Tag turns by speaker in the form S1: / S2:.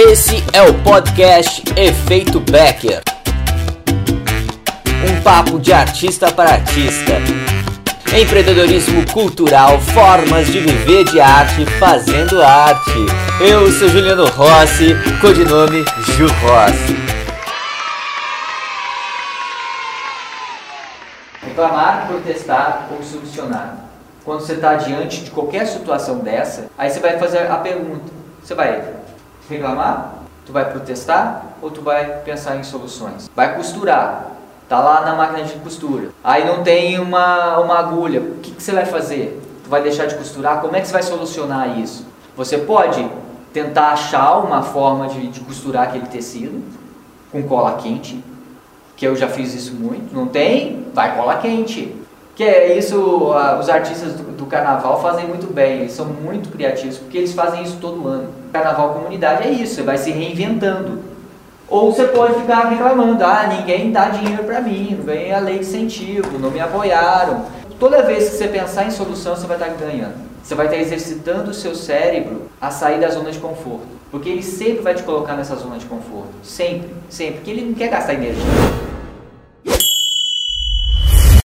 S1: Esse é o podcast Efeito Becker. Um papo de artista para artista. Empreendedorismo cultural, formas de viver de arte fazendo arte. Eu sou Juliano Rossi, codinome Ju Rossi. Reclamar, protestar ou solucionar. Quando você está diante de qualquer situação dessa, aí você vai fazer a pergunta: você vai reclamar? Tu vai protestar ou tu vai pensar em soluções? Vai costurar. Tá lá na máquina de costura. Aí não tem uma, uma agulha. O que, que você vai fazer? Tu vai deixar de costurar? Como é que você vai solucionar isso? Você pode tentar achar uma forma de, de costurar aquele tecido com cola quente, que eu já fiz isso muito. Não tem? Vai cola quente. Que é isso, uh, os artistas do, do, carnaval fazem muito bem, eles são muito criativos, porque eles fazem isso todo ano. Carnaval comunidade é isso, você vai se reinventando. Ou você pode ficar reclamando, ah, ninguém dá dinheiro para mim, não vem a lei de incentivo, não me apoiaram. Toda vez que você pensar em solução, você vai estar ganhando. Você vai estar exercitando o seu cérebro a sair da zona de conforto. Porque ele sempre vai te colocar nessa zona de conforto. Sempre, sempre. Porque ele não quer gastar energia.